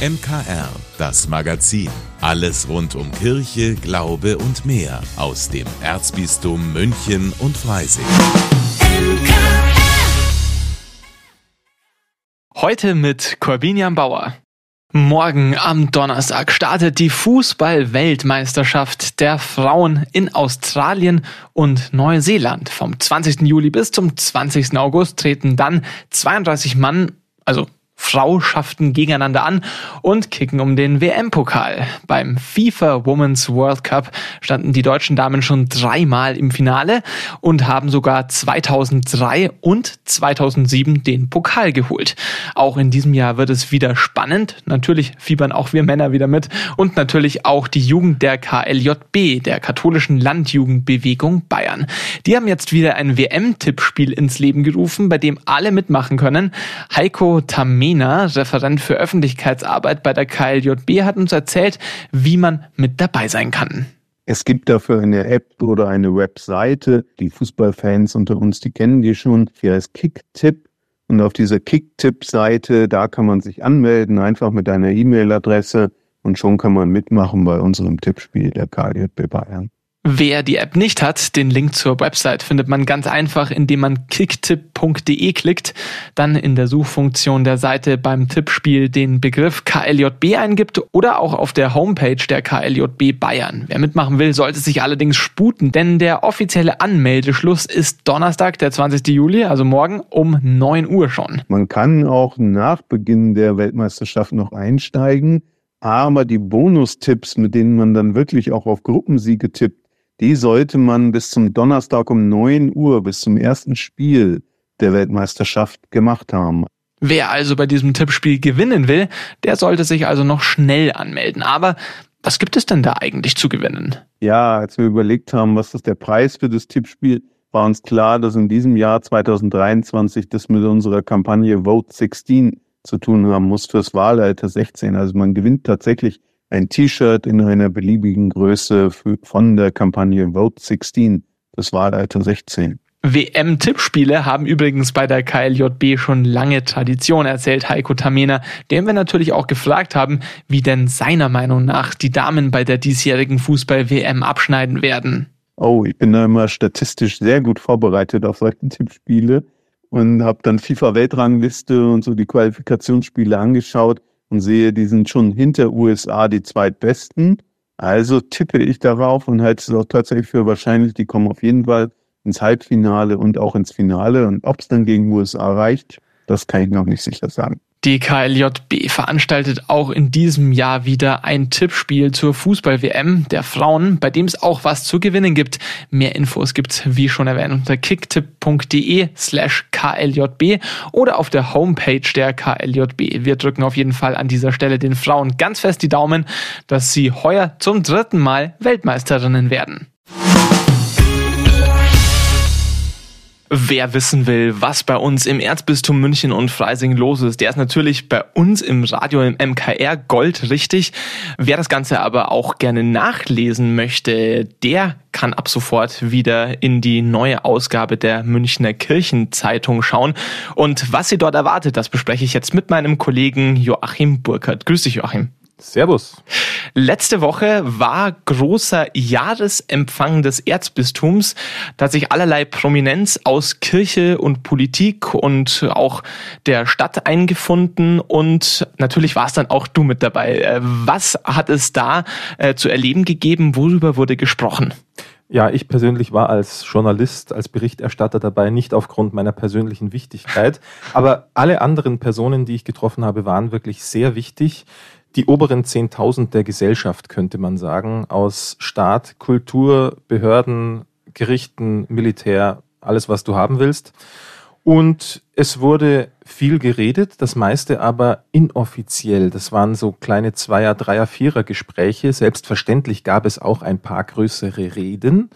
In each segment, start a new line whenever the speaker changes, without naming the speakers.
MKR, das Magazin. Alles rund um Kirche, Glaube und mehr aus dem Erzbistum München und Freising.
Heute mit Corbinian Bauer. Morgen am Donnerstag startet die Fußball-Weltmeisterschaft der Frauen in Australien und Neuseeland. Vom 20. Juli bis zum 20. August treten dann 32 Mann, also Frau schafften gegeneinander an und kicken um den WM-Pokal. Beim FIFA Women's World Cup standen die deutschen Damen schon dreimal im Finale und haben sogar 2003 und 2007 den Pokal geholt. Auch in diesem Jahr wird es wieder spannend. Natürlich fiebern auch wir Männer wieder mit und natürlich auch die Jugend der KLJB, der katholischen Landjugendbewegung Bayern. Die haben jetzt wieder ein WM-Tippspiel ins Leben gerufen, bei dem alle mitmachen können. Heiko Tamé Nina, Referent für Öffentlichkeitsarbeit bei der KLJB, hat uns erzählt, wie man mit dabei sein kann.
Es gibt dafür eine App oder eine Webseite. Die Fußballfans unter uns, die kennen die schon. Die heißt Kicktip. Und auf dieser Kicktip-Seite, da kann man sich anmelden, einfach mit einer E-Mail-Adresse. Und schon kann man mitmachen bei unserem Tippspiel der KLJB Bayern.
Wer die App nicht hat, den Link zur Website findet man ganz einfach, indem man kicktip.de klickt, dann in der Suchfunktion der Seite beim Tippspiel den Begriff KLJB eingibt oder auch auf der Homepage der KLJB Bayern. Wer mitmachen will, sollte sich allerdings sputen, denn der offizielle Anmeldeschluss ist Donnerstag, der 20. Juli, also morgen um 9 Uhr schon.
Man kann auch nach Beginn der Weltmeisterschaft noch einsteigen, aber die Bonustipps, mit denen man dann wirklich auch auf Gruppensiege tippt, die sollte man bis zum Donnerstag um 9 Uhr, bis zum ersten Spiel der Weltmeisterschaft gemacht haben.
Wer also bei diesem Tippspiel gewinnen will, der sollte sich also noch schnell anmelden. Aber was gibt es denn da eigentlich zu gewinnen?
Ja, als wir überlegt haben, was ist der Preis für das Tippspiel, war uns klar, dass in diesem Jahr 2023 das mit unserer Kampagne Vote 16 zu tun haben muss fürs Wahlalter 16. Also man gewinnt tatsächlich ein T-Shirt in einer beliebigen Größe von der Kampagne Vote 16 das Wahlalter 16.
WM-Tippspiele haben übrigens bei der KLJB schon lange Tradition, erzählt Heiko Tamena, dem wir natürlich auch gefragt haben, wie denn seiner Meinung nach die Damen bei der diesjährigen Fußball-WM abschneiden werden.
Oh, ich bin da immer statistisch sehr gut vorbereitet auf solche Tippspiele und habe dann FIFA-Weltrangliste und so die Qualifikationsspiele angeschaut und sehe, die sind schon hinter USA die zweitbesten. Also tippe ich darauf und halte es auch tatsächlich für wahrscheinlich, die kommen auf jeden Fall ins Halbfinale und auch ins Finale. Und ob es dann gegen USA reicht, das kann ich noch nicht sicher sagen.
Die KLJB veranstaltet auch in diesem Jahr wieder ein Tippspiel zur Fußball-WM der Frauen, bei dem es auch was zu gewinnen gibt. Mehr Infos gibt's, wie schon erwähnt, unter kicktipp.de slash KLJB oder auf der Homepage der KLJB. Wir drücken auf jeden Fall an dieser Stelle den Frauen ganz fest die Daumen, dass sie heuer zum dritten Mal Weltmeisterinnen werden. Wer wissen will, was bei uns im Erzbistum München und Freising los ist, der ist natürlich bei uns im Radio im MKR Gold richtig. Wer das Ganze aber auch gerne nachlesen möchte, der kann ab sofort wieder in die neue Ausgabe der Münchner Kirchenzeitung schauen. Und was sie dort erwartet, das bespreche ich jetzt mit meinem Kollegen Joachim Burkhardt. Grüß dich, Joachim.
Servus.
Letzte Woche war großer Jahresempfang des Erzbistums. Da hat sich allerlei Prominenz aus Kirche und Politik und auch der Stadt eingefunden und natürlich war es dann auch du mit dabei. Äh, was hat es da äh, zu erleben gegeben? Worüber wurde gesprochen?
Ja, ich persönlich war als Journalist, als Berichterstatter dabei, nicht aufgrund meiner persönlichen Wichtigkeit. Aber alle anderen Personen, die ich getroffen habe, waren wirklich sehr wichtig die oberen 10.000 der Gesellschaft, könnte man sagen, aus Staat, Kultur, Behörden, Gerichten, Militär, alles, was du haben willst. Und es wurde viel geredet, das meiste aber inoffiziell. Das waren so kleine Zweier-, Dreier-, Vierer-Gespräche. Selbstverständlich gab es auch ein paar größere Reden.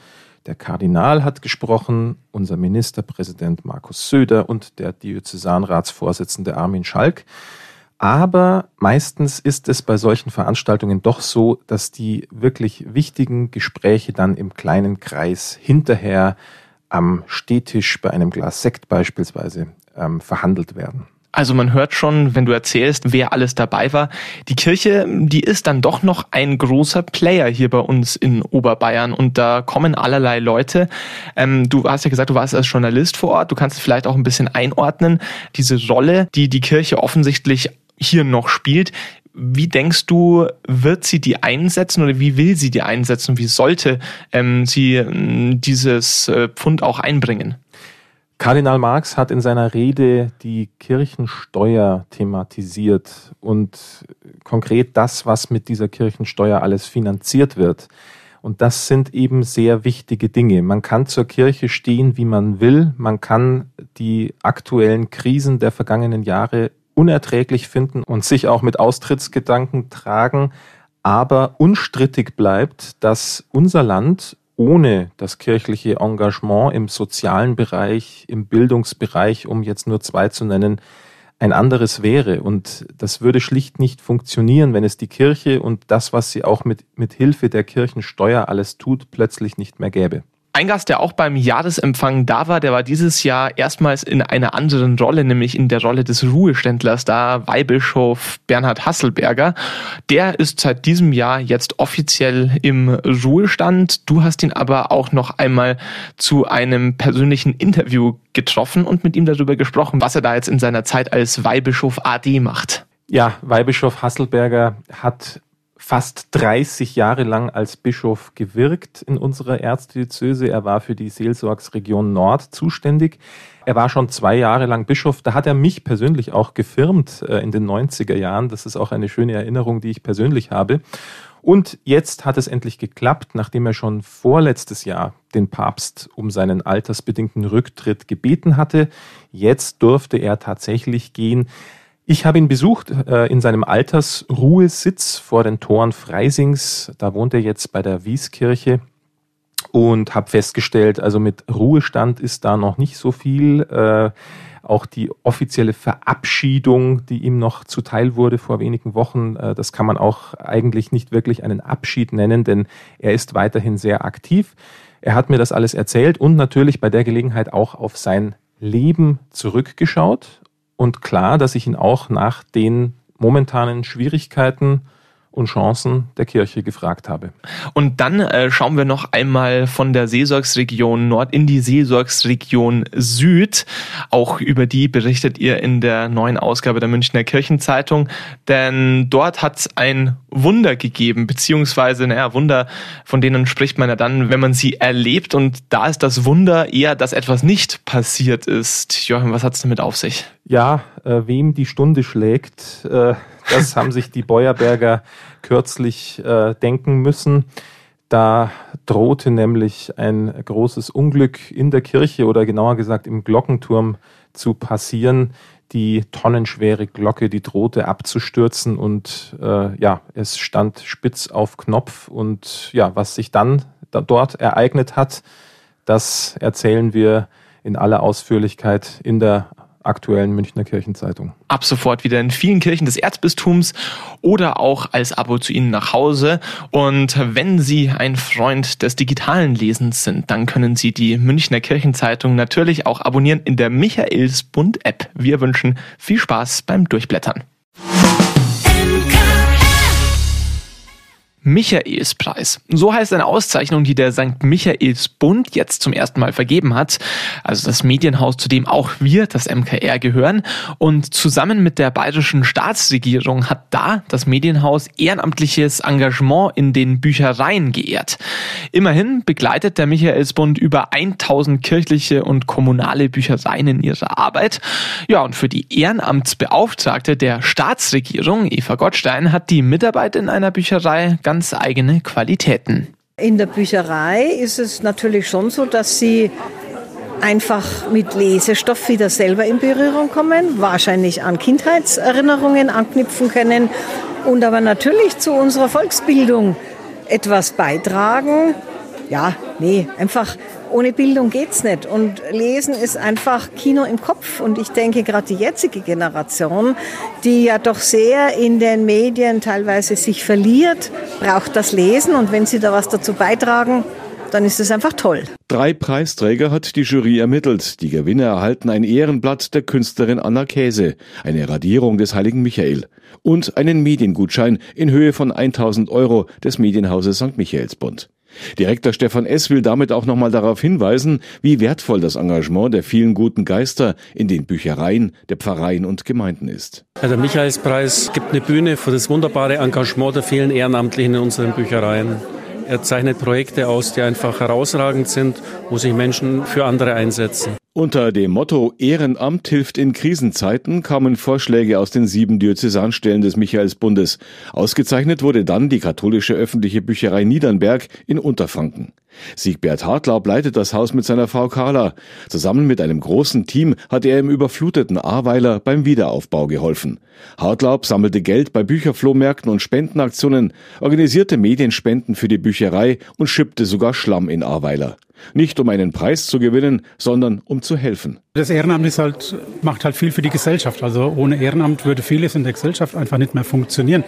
Der Kardinal hat gesprochen, unser Ministerpräsident Markus Söder und der Diözesanratsvorsitzende Armin Schalk. Aber meistens ist es bei solchen Veranstaltungen doch so, dass die wirklich wichtigen Gespräche dann im kleinen Kreis hinterher am Stehtisch bei einem Glas Sekt beispielsweise ähm, verhandelt werden.
Also man hört schon, wenn du erzählst, wer alles dabei war. Die Kirche, die ist dann doch noch ein großer Player hier bei uns in Oberbayern und da kommen allerlei Leute. Ähm, du hast ja gesagt, du warst als Journalist vor Ort. Du kannst vielleicht auch ein bisschen einordnen, diese Rolle, die die Kirche offensichlich hier noch spielt. Wie denkst du, wird sie die einsetzen oder wie will sie die einsetzen wie sollte ähm, sie äh, dieses äh, Pfund auch einbringen?
Kardinal Marx hat in seiner Rede die Kirchensteuer thematisiert und konkret das, was mit dieser Kirchensteuer alles finanziert wird. Und das sind eben sehr wichtige Dinge. Man kann zur Kirche stehen, wie man will. Man kann die aktuellen Krisen der vergangenen Jahre unerträglich finden und sich auch mit Austrittsgedanken tragen. Aber unstrittig bleibt, dass unser Land ohne das kirchliche Engagement im sozialen Bereich, im Bildungsbereich, um jetzt nur zwei zu nennen, ein anderes wäre. Und das würde schlicht nicht funktionieren, wenn es die Kirche und das, was sie auch mit, mit Hilfe der Kirchensteuer alles tut, plötzlich nicht mehr gäbe.
Ein Gast, der auch beim Jahresempfang da war, der war dieses Jahr erstmals in einer anderen Rolle, nämlich in der Rolle des Ruheständlers da, Weihbischof Bernhard Hasselberger. Der ist seit diesem Jahr jetzt offiziell im Ruhestand. Du hast ihn aber auch noch einmal zu einem persönlichen Interview getroffen und mit ihm darüber gesprochen, was er da jetzt in seiner Zeit als Weihbischof AD macht.
Ja, Weihbischof Hasselberger hat fast 30 Jahre lang als Bischof gewirkt in unserer Erzdiözese. Er war für die Seelsorgsregion Nord zuständig. Er war schon zwei Jahre lang Bischof. Da hat er mich persönlich auch gefirmt äh, in den 90er Jahren. Das ist auch eine schöne Erinnerung, die ich persönlich habe. Und jetzt hat es endlich geklappt, nachdem er schon vorletztes Jahr den Papst um seinen altersbedingten Rücktritt gebeten hatte. Jetzt durfte er tatsächlich gehen. Ich habe ihn besucht äh, in seinem Altersruhesitz vor den Toren Freisings. Da wohnt er jetzt bei der Wieskirche und habe festgestellt, also mit Ruhestand ist da noch nicht so viel. Äh, auch die offizielle Verabschiedung, die ihm noch zuteil wurde vor wenigen Wochen, äh, das kann man auch eigentlich nicht wirklich einen Abschied nennen, denn er ist weiterhin sehr aktiv. Er hat mir das alles erzählt und natürlich bei der Gelegenheit auch auf sein Leben zurückgeschaut und klar, dass ich ihn auch nach den momentanen Schwierigkeiten und Chancen der Kirche gefragt habe.
Und dann äh, schauen wir noch einmal von der Seelsorgsregion Nord in die Seelsorgsregion Süd. Auch über die berichtet ihr in der neuen Ausgabe der Münchner Kirchenzeitung, denn dort hat es ein Wunder gegeben, beziehungsweise, naja, Wunder, von denen spricht man ja dann, wenn man sie erlebt und da ist das Wunder eher, dass etwas nicht passiert ist. Joachim, was hat es damit auf sich?
Ja, äh, wem die Stunde schlägt, äh, das haben sich die Beuerberger kürzlich äh, denken müssen. Da drohte nämlich ein großes Unglück in der Kirche oder genauer gesagt im Glockenturm zu passieren. Die tonnenschwere Glocke, die drohte abzustürzen und äh, ja, es stand spitz auf Knopf und ja, was sich dann da dort ereignet hat, das erzählen wir in aller Ausführlichkeit in der aktuellen Münchner Kirchenzeitung.
Ab sofort wieder in vielen Kirchen des Erzbistums oder auch als Abo zu Ihnen nach Hause. Und wenn Sie ein Freund des digitalen Lesens sind, dann können Sie die Münchner Kirchenzeitung natürlich auch abonnieren in der Michaelsbund App. Wir wünschen viel Spaß beim Durchblättern. Michaelspreis. So heißt eine Auszeichnung, die der St. Michaelsbund jetzt zum ersten Mal vergeben hat. Also das Medienhaus, zu dem auch wir, das MKR, gehören. Und zusammen mit der bayerischen Staatsregierung hat da das Medienhaus ehrenamtliches Engagement in den Büchereien geehrt. Immerhin begleitet der Michaelsbund über 1000 kirchliche und kommunale Büchereien in ihrer Arbeit. Ja, und für die Ehrenamtsbeauftragte der Staatsregierung, Eva Gottstein, hat die Mitarbeit in einer Bücherei ganz ganz eigene Qualitäten.
In der Bücherei ist es natürlich schon so, dass sie einfach mit Lesestoff wieder selber in Berührung kommen, wahrscheinlich an Kindheitserinnerungen anknüpfen können und aber natürlich zu unserer Volksbildung etwas beitragen. Ja, nee, einfach ohne Bildung geht's nicht. Und Lesen ist einfach Kino im Kopf. Und ich denke, gerade die jetzige Generation, die ja doch sehr in den Medien teilweise sich verliert, braucht das Lesen. Und wenn Sie da was dazu beitragen, dann ist es einfach toll.
Drei Preisträger hat die Jury ermittelt. Die Gewinner erhalten ein Ehrenblatt der Künstlerin Anna Käse, eine Radierung des heiligen Michael und einen Mediengutschein in Höhe von 1000 Euro des Medienhauses St. Michaelsbund. Direktor Stefan S. will damit auch nochmal darauf hinweisen, wie wertvoll das Engagement der vielen guten Geister in den Büchereien, der Pfarreien und Gemeinden ist.
der Michaelspreis gibt eine Bühne für das wunderbare Engagement der vielen Ehrenamtlichen in unseren Büchereien. Er zeichnet Projekte aus, die einfach herausragend sind, wo sich Menschen für andere einsetzen.
Unter dem Motto Ehrenamt hilft in Krisenzeiten kamen Vorschläge aus den sieben Diözesanstellen des Michaelsbundes. Ausgezeichnet wurde dann die katholische öffentliche Bücherei Niedernberg in Unterfranken. Siegbert Hartlaub leitet das Haus mit seiner Frau Carla. Zusammen mit einem großen Team hat er im überfluteten Ahrweiler beim Wiederaufbau geholfen. Hartlaub sammelte Geld bei Bücherflohmärkten und Spendenaktionen, organisierte Medienspenden für die Bücherei und schippte sogar Schlamm in Ahrweiler. Nicht um einen Preis zu gewinnen, sondern um zu helfen.
Das Ehrenamt ist halt, macht halt viel für die Gesellschaft. Also ohne Ehrenamt würde vieles in der Gesellschaft einfach nicht mehr funktionieren.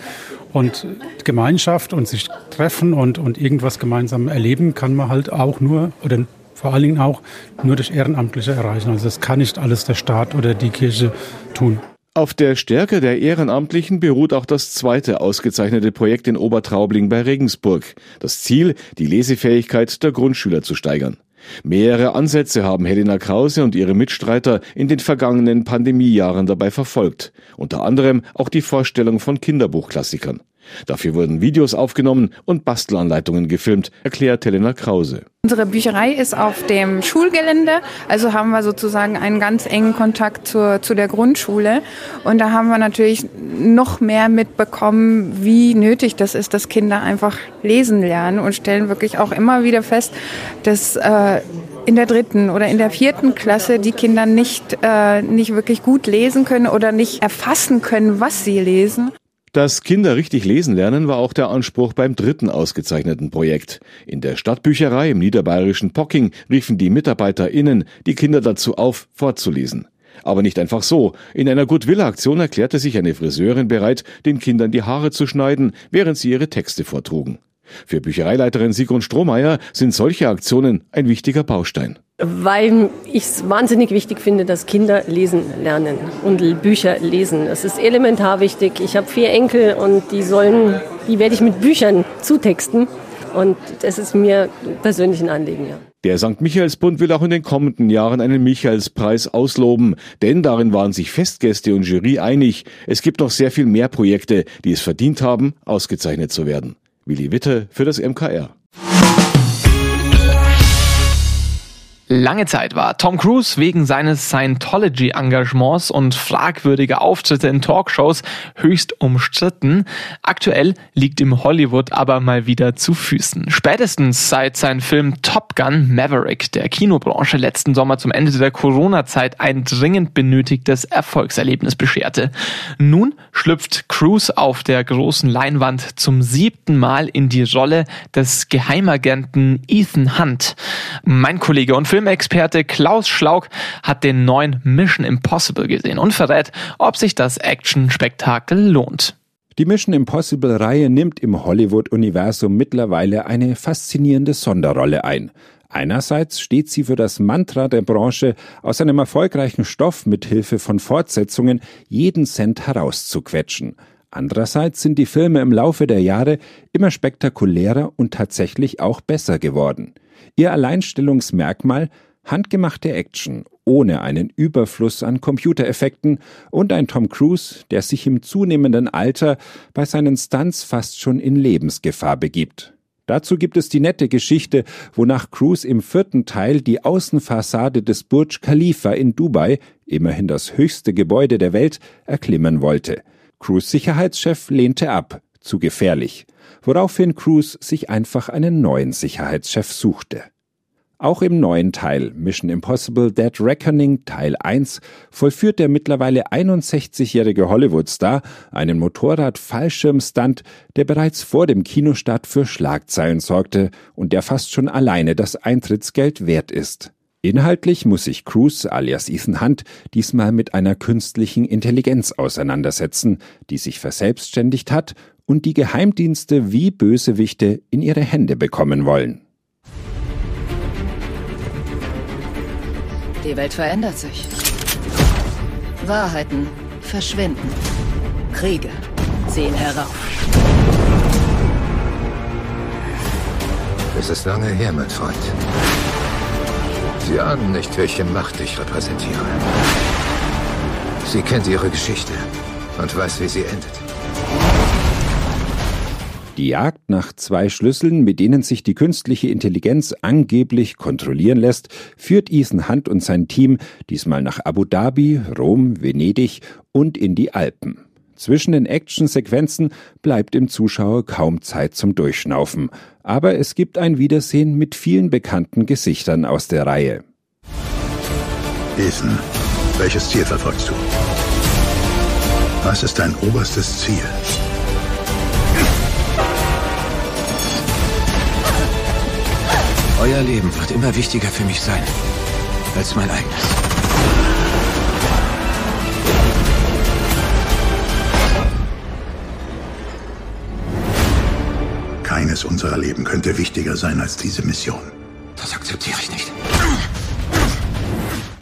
Und Gemeinschaft und sich treffen und, und irgendwas gemeinsam erleben kann man halt auch nur, oder vor allen Dingen auch nur durch Ehrenamtliche erreichen. Also das kann nicht alles der Staat oder die Kirche tun.
Auf der Stärke der Ehrenamtlichen beruht auch das zweite ausgezeichnete Projekt in Obertraubling bei Regensburg. Das Ziel, die Lesefähigkeit der Grundschüler zu steigern. Mehrere Ansätze haben Helena Krause und ihre Mitstreiter in den vergangenen Pandemiejahren dabei verfolgt. Unter anderem auch die Vorstellung von Kinderbuchklassikern. Dafür wurden Videos aufgenommen und Bastelanleitungen gefilmt, erklärt Helena Krause.
Unsere Bücherei ist auf dem Schulgelände, also haben wir sozusagen einen ganz engen Kontakt zur, zu der Grundschule. Und da haben wir natürlich noch mehr mitbekommen, wie nötig das ist, dass Kinder einfach lesen lernen und stellen wirklich auch immer wieder fest, dass äh, in der dritten oder in der vierten Klasse die Kinder nicht, äh, nicht wirklich gut lesen können oder nicht erfassen können, was sie lesen.
Dass Kinder richtig lesen lernen, war auch der Anspruch beim dritten ausgezeichneten Projekt. In der Stadtbücherei im niederbayerischen Pocking riefen die MitarbeiterInnen die Kinder dazu auf, vorzulesen. Aber nicht einfach so. In einer Goodwill-Aktion erklärte sich eine Friseurin bereit, den Kindern die Haare zu schneiden, während sie ihre Texte vortrugen. Für Büchereileiterin Sigrun Strohmeier sind solche Aktionen ein wichtiger Baustein.
Weil ich es wahnsinnig wichtig finde, dass Kinder lesen lernen und Bücher lesen. Das ist elementar wichtig. Ich habe vier Enkel und die sollen, die werde ich mit Büchern zutexten. Und das ist mir persönlich ein Anliegen, ja.
Der St. Michaelsbund will auch in den kommenden Jahren einen Michaelspreis ausloben, denn darin waren sich Festgäste und Jury einig, es gibt noch sehr viel mehr Projekte, die es verdient haben, ausgezeichnet zu werden. Willi Witte für das MKR.
Lange Zeit war Tom Cruise wegen seines Scientology-Engagements und fragwürdiger Auftritte in Talkshows höchst umstritten. Aktuell liegt ihm Hollywood aber mal wieder zu Füßen. Spätestens seit sein Film Top Gun Maverick der Kinobranche letzten Sommer zum Ende der Corona-Zeit ein dringend benötigtes Erfolgserlebnis bescherte. Nun schlüpft Cruise auf der großen Leinwand zum siebten Mal in die Rolle des Geheimagenten Ethan Hunt. Mein Kollege und Filmexperte Klaus Schlauk hat den neuen Mission Impossible gesehen und verrät, ob sich das Action-Spektakel lohnt.
Die Mission Impossible-Reihe nimmt im Hollywood-Universum mittlerweile eine faszinierende Sonderrolle ein. Einerseits steht sie für das Mantra der Branche, aus einem erfolgreichen Stoff mit Hilfe von Fortsetzungen jeden Cent herauszuquetschen. Andererseits sind die Filme im Laufe der Jahre immer spektakulärer und tatsächlich auch besser geworden. Ihr Alleinstellungsmerkmal handgemachte Action ohne einen Überfluss an Computereffekten und ein Tom Cruise, der sich im zunehmenden Alter bei seinen Stunts fast schon in Lebensgefahr begibt. Dazu gibt es die nette Geschichte, wonach Cruise im vierten Teil die Außenfassade des Burj Khalifa in Dubai, immerhin das höchste Gebäude der Welt, erklimmen wollte. Cruise Sicherheitschef lehnte ab, zu gefährlich woraufhin Cruise sich einfach einen neuen Sicherheitschef suchte. Auch im neuen Teil Mission Impossible Dead Reckoning Teil 1 vollführt der mittlerweile 61-jährige Hollywood-Star einen Motorrad-Fallschirmstunt, der bereits vor dem Kinostart für Schlagzeilen sorgte und der fast schon alleine das Eintrittsgeld wert ist. Inhaltlich muss sich Cruz alias Ethan Hunt diesmal mit einer künstlichen Intelligenz auseinandersetzen, die sich verselbstständigt hat und die Geheimdienste wie Bösewichte in ihre Hände bekommen wollen.
Die Welt verändert sich. Wahrheiten verschwinden. Kriege sehen herauf.
Es ist lange her, mein Freund. Sie ahnen nicht, welche Macht ich repräsentiere. Sie kennt ihre Geschichte und weiß, wie sie endet.
Die Jagd nach zwei Schlüsseln, mit denen sich die künstliche Intelligenz angeblich kontrollieren lässt, führt Ethan Hunt und sein Team diesmal nach Abu Dhabi, Rom, Venedig und in die Alpen. Zwischen den Actionsequenzen bleibt dem Zuschauer kaum Zeit zum Durchschnaufen, aber es gibt ein Wiedersehen mit vielen bekannten Gesichtern aus der Reihe.
Ethan, welches Ziel verfolgst du? Was ist dein oberstes Ziel?
Euer Leben wird immer wichtiger für mich sein als mein eigenes.
Keines unserer Leben könnte wichtiger sein als diese Mission.
Das akzeptiere ich nicht.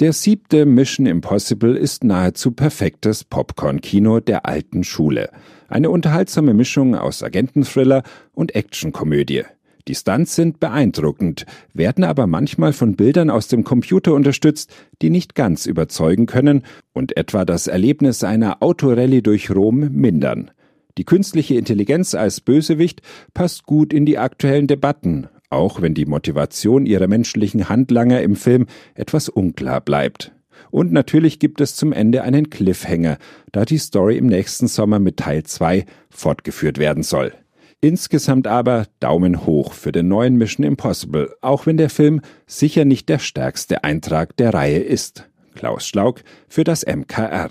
Der siebte Mission Impossible ist nahezu perfektes Popcorn-Kino der alten Schule. Eine unterhaltsame Mischung aus Agententhriller und Actionkomödie. Die Stunts sind beeindruckend, werden aber manchmal von Bildern aus dem Computer unterstützt, die nicht ganz überzeugen können und etwa das Erlebnis einer Autorallye durch Rom mindern. Die künstliche Intelligenz als Bösewicht passt gut in die aktuellen Debatten, auch wenn die Motivation ihrer menschlichen Handlanger im Film etwas unklar bleibt. Und natürlich gibt es zum Ende einen Cliffhanger, da die Story im nächsten Sommer mit Teil 2 fortgeführt werden soll. Insgesamt aber Daumen hoch für den neuen Mission Impossible, auch wenn der Film sicher nicht der stärkste Eintrag der Reihe ist. Klaus Schlauk für das MKR.